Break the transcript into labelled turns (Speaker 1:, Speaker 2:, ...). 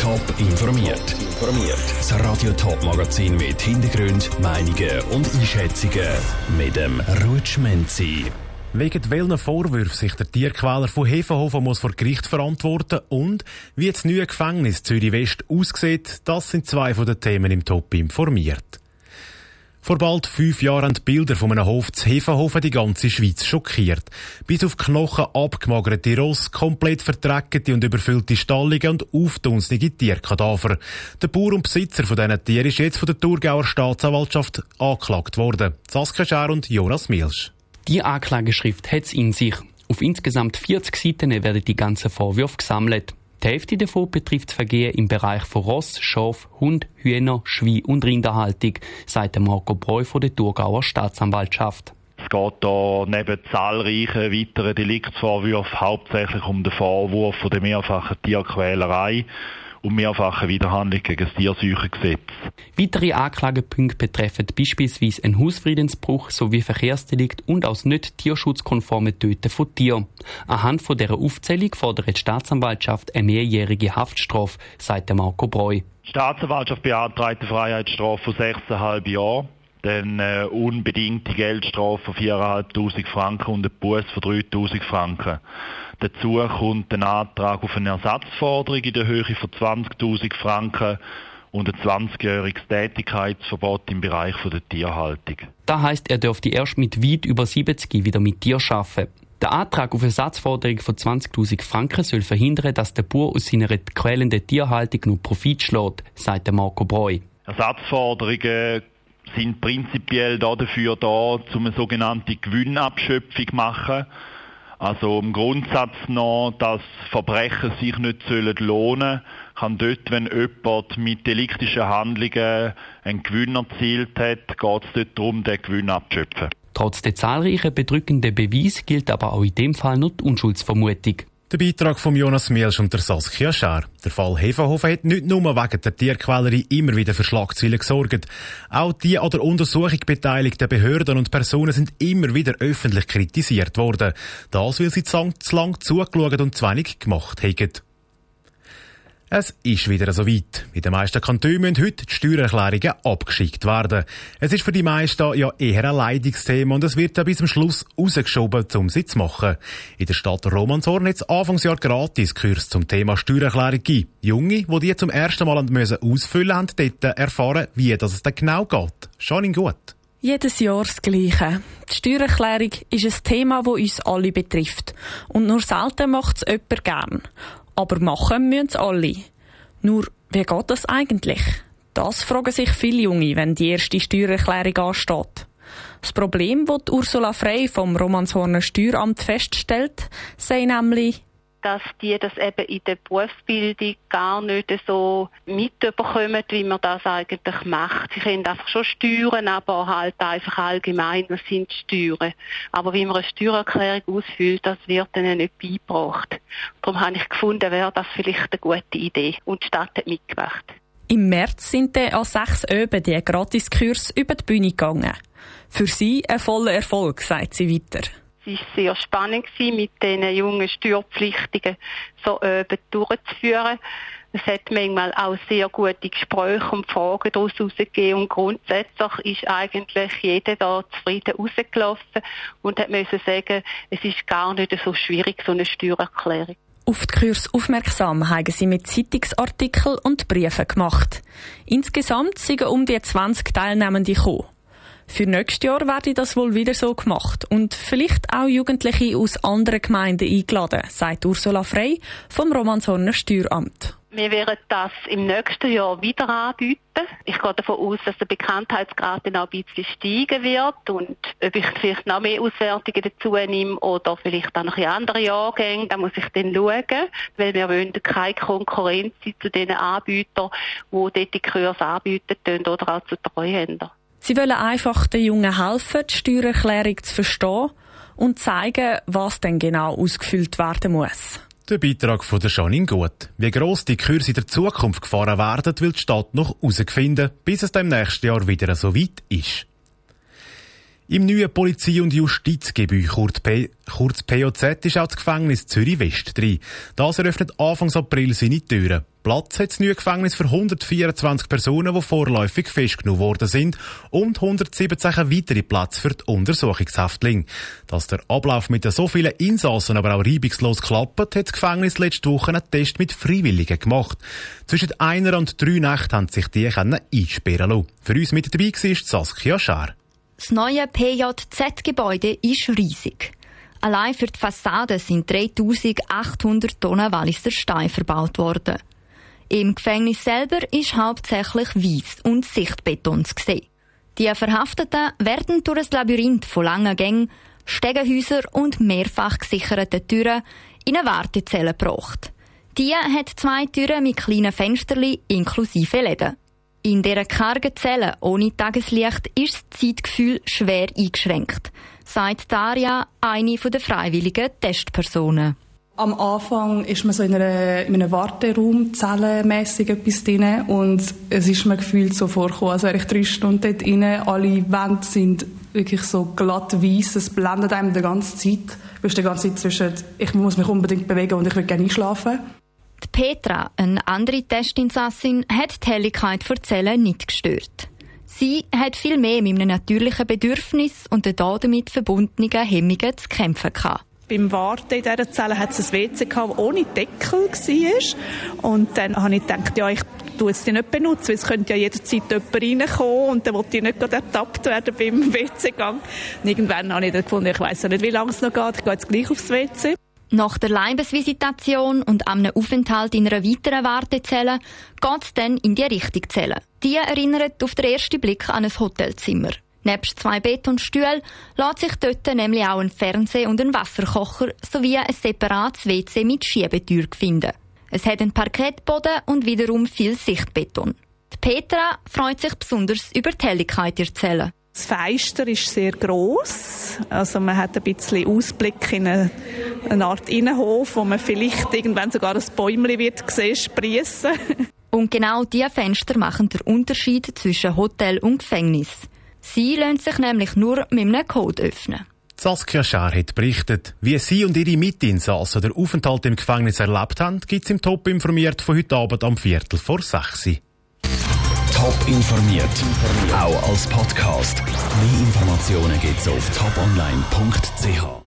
Speaker 1: Top informiert. Informiert. Das Radio Top Magazin mit Hintergrund, Meinungen und Einschätzungen mit dem Rutschmenzi.
Speaker 2: Wegen welchen Vorwürfen sich der Tierquäler von Hefenhofen muss vor Gericht verantworten und wie das neue Gefängnis Zürich West aussieht, das sind zwei von den Themen im Top informiert. Vor bald fünf Jahren haben die Bilder von einem Hof zu Hefenhofen die ganze Schweiz schockiert. Bis auf Knochen abgemagerte Ross, komplett verdreckte und überfüllte Stallungen und aufdunstige Tierkadaver. Der Bauer und Besitzer von diesen Tieren ist jetzt von der Thurgauer Staatsanwaltschaft angeklagt worden. Saskia Schär und Jonas Milsch.
Speaker 3: Die Anklageschrift hat es in sich. Auf insgesamt 40 Seiten werden die ganzen Vorwürfe gesammelt. Die Hälfte davon betrifft Vergehen im Bereich von Ross, Schaf, Hund, Hühner, Schwein und Rinderhaltung, sagt Marco Breu von der Thurgauer Staatsanwaltschaft.
Speaker 4: Es geht hier neben zahlreichen weiteren Deliktsvorwürfen hauptsächlich um den Vorwurf der mehrfachen Tierquälerei und mehrfache Widerhandlung gegen das Tierseuchengesetz.
Speaker 3: Weitere Anklagepunkte betreffen beispielsweise einen Hausfriedensbruch sowie Verkehrsdelikt und aus nicht tierschutzkonformen Töten von Tieren. Anhand von dieser Aufzählung fordert die Staatsanwaltschaft eine mehrjährige Haftstrafe, sagt Marco Breu.
Speaker 4: Die Staatsanwaltschaft beantragt eine Freiheitsstrafe von 6,5 Jahren dann äh, unbedingte Geldstrafe von 4'500 Franken und ein Buß von 3'000 Franken. Dazu kommt ein Antrag auf eine Ersatzforderung in der Höhe von 20'000 Franken und ein 20-jähriges Tätigkeitsverbot im Bereich der Tierhaltung.
Speaker 3: Das heisst, er dürfte erst mit weit über 70 wieder mit Tier arbeiten. Der Antrag auf Ersatzforderung von 20.000 Franken soll verhindern, dass der Bauer aus seiner quälenden Tierhaltung nur Profit schlägt, sagt Marco Breu.
Speaker 4: Ersatzforderungen sind prinzipiell dafür da, um eine sogenannte Gewinnabschöpfung zu machen. Also im Grundsatz noch, dass Verbrechen sich nicht lohnen sollen, kann dort, wenn jemand mit deliktischen Handlungen einen Gewinn erzielt hat, geht es dort darum, den Gewinn abzuschöpfen.
Speaker 3: Trotz der zahlreichen bedrückenden Beweise gilt aber auch in dem Fall nur die Unschuldsvermutung.
Speaker 2: Der Beitrag von Jonas Mielsch und der Saskia Schär. Der Fall Hefenhofen hat nicht nur wegen der Tierquälerei immer wieder für Schlagzeilen gesorgt. Auch die an der Untersuchung beteiligten Behörden und Personen sind immer wieder öffentlich kritisiert worden. Das, weil sie zu lang zugeschaut und zu wenig gemacht haben. Es ist wieder so weit. In den meisten Kantonen müssen heute die Steuererklärungen abgeschickt werden. Es ist für die meisten ja eher ein Leidungsthema und es wird dann bis zum Schluss rausgeschoben, um sie zu machen. In der Stadt Romanshorn hat es Anfangsjahr gratis Kurs zum Thema Steuererklärung gegeben. Junge, die die zum ersten Mal ausfüllen haben, dort erfahren, wie das es dann genau geht. Schon in gut.
Speaker 5: Jedes Jahr das Gleiche. Die Steuererklärung ist ein Thema, das uns alle betrifft. Und nur selten macht es jemand gern. Aber machen müssen es alle. Nur, wie geht das eigentlich? Das fragen sich viele Junge, wenn die erste Steuererklärung ansteht. Das Problem, das Ursula Frey vom Romanshorner Steueramt feststellt, sei nämlich,
Speaker 6: dass die das eben in der Berufsbildung gar nicht so mitbekommen, wie man das eigentlich macht. Sie können einfach schon steuern, aber halt einfach allgemein, was sind Steuern. Aber wie man eine Steuererklärung ausfüllt, das wird ihnen nicht beigebracht. Darum habe ich gefunden, wäre das vielleicht eine gute Idee. Und die Stadt hat mitgemacht.
Speaker 5: Im März sind dann an sechs Öben die Gratiskurs über die Bühne gegangen. Für sie ein voller Erfolg, sagt sie weiter.
Speaker 6: Es war sehr spannend, mit diesen jungen Steuerpflichtigen so eben durchzuführen. Es hat manchmal auch sehr gute Gespräche und Fragen daraus herausgegeben und grundsätzlich ist eigentlich jeder da zufrieden rausgelaufen und hat müssen sagen, es ist gar nicht so schwierig, so eine Steuererklärung.
Speaker 5: Auf die Kurs aufmerksam haben sie mit Zeitungsartikeln und Briefen gemacht. Insgesamt sind um die 20 Teilnehmende gekommen. Für nächstes Jahr werde das wohl wieder so gemacht und vielleicht auch Jugendliche aus anderen Gemeinden eingeladen, sagt Ursula Frey vom Romanshorner Steueramt.
Speaker 6: Wir werden das im nächsten Jahr wieder anbieten. Ich gehe davon aus, dass der Bekanntheitsgrad dann auch ein bisschen steigen wird und ob ich vielleicht noch mehr Auswertungen dazu nehme oder vielleicht auch noch in andere Jahrgänge, da muss ich dann schauen, weil wir wollen keine Konkurrenz zu den Anbietern, die dort die Kurse anbieten oder auch zu Treuhändern.
Speaker 5: Sie wollen einfach den Jungen helfen, die Steuererklärung zu verstehen und zeigen, was denn genau ausgefüllt werden muss.
Speaker 2: Der Beitrag von der Janine Gut. Wie gross die Kurse in der Zukunft gefahren werden, will die Stadt noch herausfinden, bis es im nächsten Jahr wieder so weit ist. Im neuen Polizei- und Justizgebäude, kurz, POZ, ist auch das Gefängnis Zürich West drin. Das eröffnet Anfang April seine Türen. Platz hat das neue Gefängnis für 124 Personen, die vorläufig festgenommen worden sind und 117 weitere Plätze für die Untersuchungshäftlinge. Dass der Ablauf mit so vielen Insassen aber auch reibungslos klappt, hat das Gefängnis letzte Woche einen Test mit Freiwilligen gemacht. Zwischen einer und drei Nächten haben sich die einsperren lassen. Für uns mit dabei war Saskia Schär.
Speaker 7: Das neue PJZ-Gebäude ist riesig. Allein für die Fassade sind 3800 Tonnen Walliser Stein verbaut worden. Im Gefängnis selber ist hauptsächlich Weiss und Sichtbeton zu sehen. Die Verhafteten werden durch ein Labyrinth von langen Gängen, Stegenhäusern und mehrfach gesicherten Türen in eine Wartezelle gebracht. Die hat zwei Türen mit kleinen Fensterchen inklusive Läden. In dieser kargen Zelle ohne Tageslicht ist das Zeitgefühl schwer eingeschränkt, sagt Daria, eine der freiwilligen Testpersonen.
Speaker 8: Am Anfang ist man so in, einer, in einem Warteraum, zellenmässig etwas drin und es ist mir gefühlt so vorgekommen, als wäre ich drei Stunden dort drin. Alle Wände sind wirklich so glatt weiss, es blendet einem die ganze Zeit. Du bist die ganze Zeit zwischen, ich muss mich unbedingt bewegen und ich will gerne einschlafen.
Speaker 7: Die Petra, eine andere Testinsassin, hat die Helligkeit der Zellen nicht gestört. Sie hat viel mehr mit einem natürlichen Bedürfnis und den damit verbundenen Hemmungen zu kämpfen gehabt
Speaker 9: beim Warten in dieser Zelle hat es ein WC das ohne Deckel war. Und dann habe ich gedacht, ja, ich tue es nicht benutzen, weil es könnte ja jederzeit jemand reinkommen und dann wollte ich nicht gerade ertappt werden beim WC-Gang. Irgendwann habe ich dann gefunden, ich weiss ja nicht, wie lange es noch geht, ich gehe jetzt gleich aufs WC.
Speaker 7: Nach der Leibesvisitation und einem Aufenthalt in einer weiteren Wartezelle geht es dann in die richtige Zelle. Die erinnert auf den ersten Blick an ein Hotelzimmer. Nebst zwei Betonstühlen lässt sich dort nämlich auch ein Fernseher und ein Wasserkocher sowie ein separates WC mit Schiebetür finden. Es hat einen Parkettboden und wiederum viel Sichtbeton. Die Petra freut sich besonders über die Helligkeit der Zelle.
Speaker 9: Das Fenster ist sehr groß, also man hat ein bisschen Ausblick in eine, eine Art Innenhof, wo man vielleicht irgendwann sogar ein Bäumchen wird sehen sprießen.
Speaker 7: Und genau diese Fenster machen den Unterschied zwischen Hotel und Gefängnis. Sie lassen sich nämlich nur mit einem Code öffnen.
Speaker 2: Saskia Schär hat berichtet, wie sie und ihre Mitinsassen den Aufenthalt im Gefängnis erlebt haben, gibt es im Top informiert von heute Abend am Viertel vor sechs.
Speaker 1: Top informiert, auch als Podcast. Mehr Informationen gibt es auf toponline.ch.